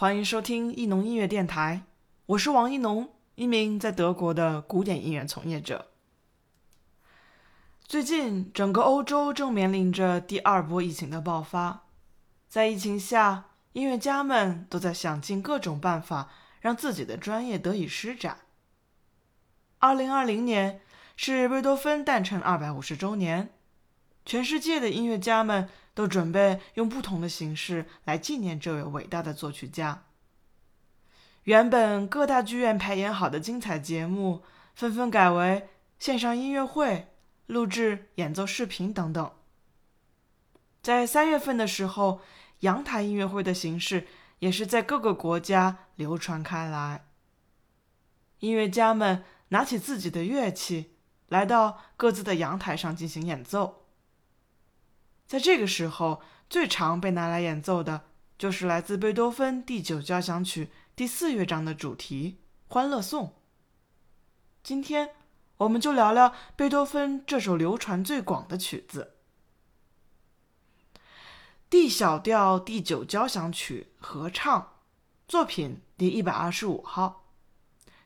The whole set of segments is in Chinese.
欢迎收听艺农音乐电台，我是王一农，一名在德国的古典音乐从业者。最近，整个欧洲正面临着第二波疫情的爆发，在疫情下，音乐家们都在想尽各种办法让自己的专业得以施展。二零二零年是贝多芬诞辰二百五十周年，全世界的音乐家们。都准备用不同的形式来纪念这位伟大的作曲家。原本各大剧院排演好的精彩节目，纷纷改为线上音乐会、录制演奏视频等等。在三月份的时候，阳台音乐会的形式也是在各个国家流传开来。音乐家们拿起自己的乐器，来到各自的阳台上进行演奏。在这个时候，最常被拿来演奏的就是来自贝多芬第九交响曲第四乐章的主题《欢乐颂》。今天，我们就聊聊贝多芬这首流传最广的曲子—— D 小调第九交响曲合唱作品第一百二十五号，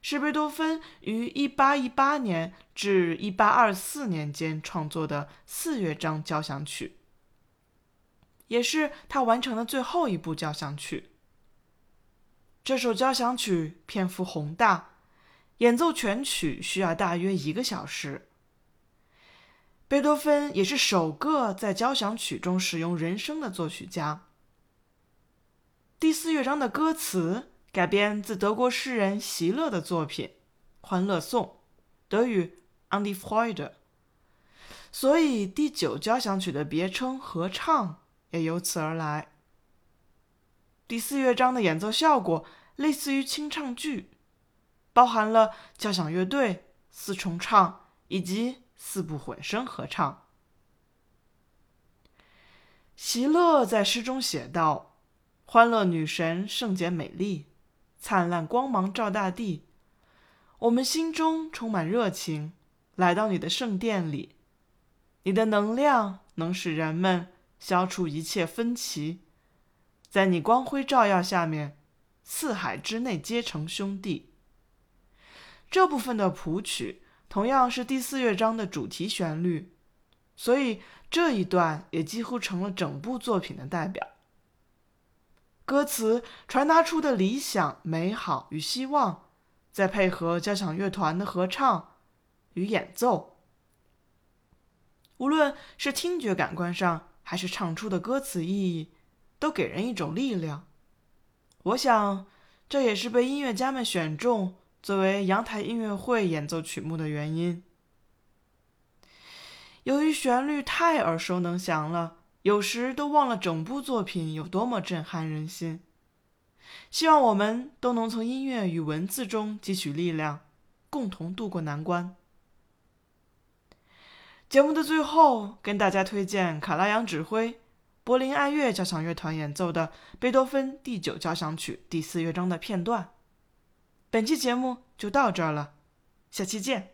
是贝多芬于一八一八年至一八二四年间创作的四乐章交响曲。也是他完成的最后一部交响曲。这首交响曲篇幅宏大，演奏全曲需要大约一个小时。贝多芬也是首个在交响曲中使用人声的作曲家。第四乐章的歌词改编自德国诗人席勒的作品《欢乐颂》，德语 “An die Freude”，所以第九交响曲的别称合唱。也由此而来。第四乐章的演奏效果类似于清唱剧，包含了交响乐队、四重唱以及四部混声合唱。席勒在诗中写道：“欢乐女神圣洁美丽，灿烂光芒照大地。我们心中充满热情，来到你的圣殿里。你的能量能使人们。”消除一切分歧，在你光辉照耀下面，四海之内皆成兄弟。这部分的谱曲同样是第四乐章的主题旋律，所以这一段也几乎成了整部作品的代表。歌词传达出的理想、美好与希望，再配合交响乐团的合唱与演奏，无论是听觉感官上。还是唱出的歌词意义，都给人一种力量。我想，这也是被音乐家们选中作为阳台音乐会演奏曲目的原因。由于旋律太耳熟能详了，有时都忘了整部作品有多么震撼人心。希望我们都能从音乐与文字中汲取力量，共同度过难关。节目的最后，跟大家推荐卡拉扬指挥、柏林爱乐交响乐团演奏的贝多芬第九交响曲第四乐章的片段。本期节目就到这儿了，下期见。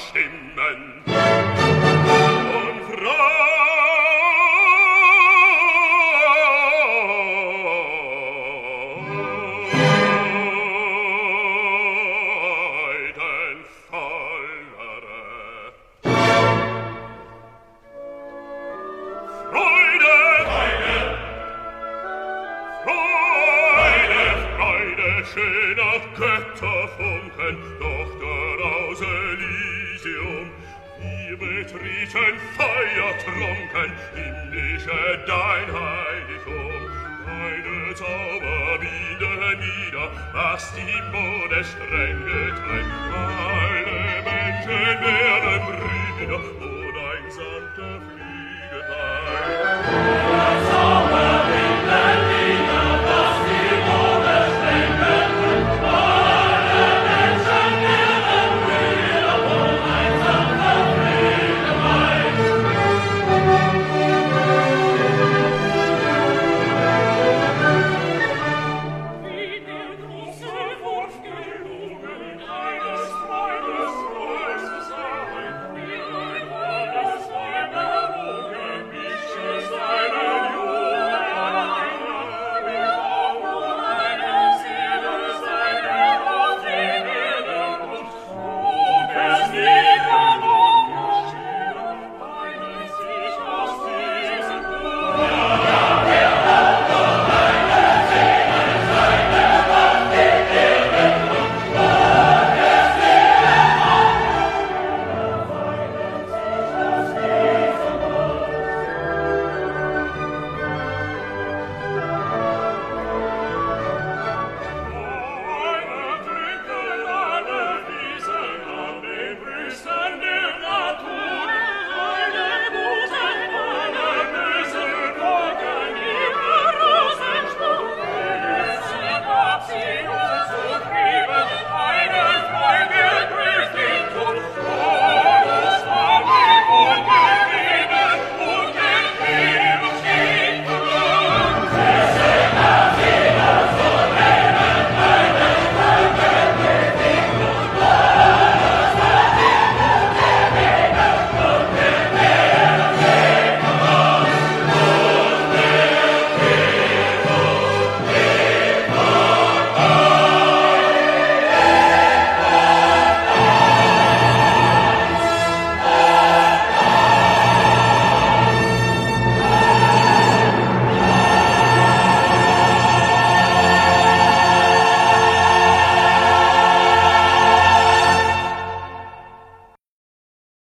scem Betriechen, feiertrunken, himmlische dein Heiligtum. Deine Zauber binden nieder, was die Mode streng getrennt. Alle Menschen werden Brüder, wo dein sanfter Fliegenlein.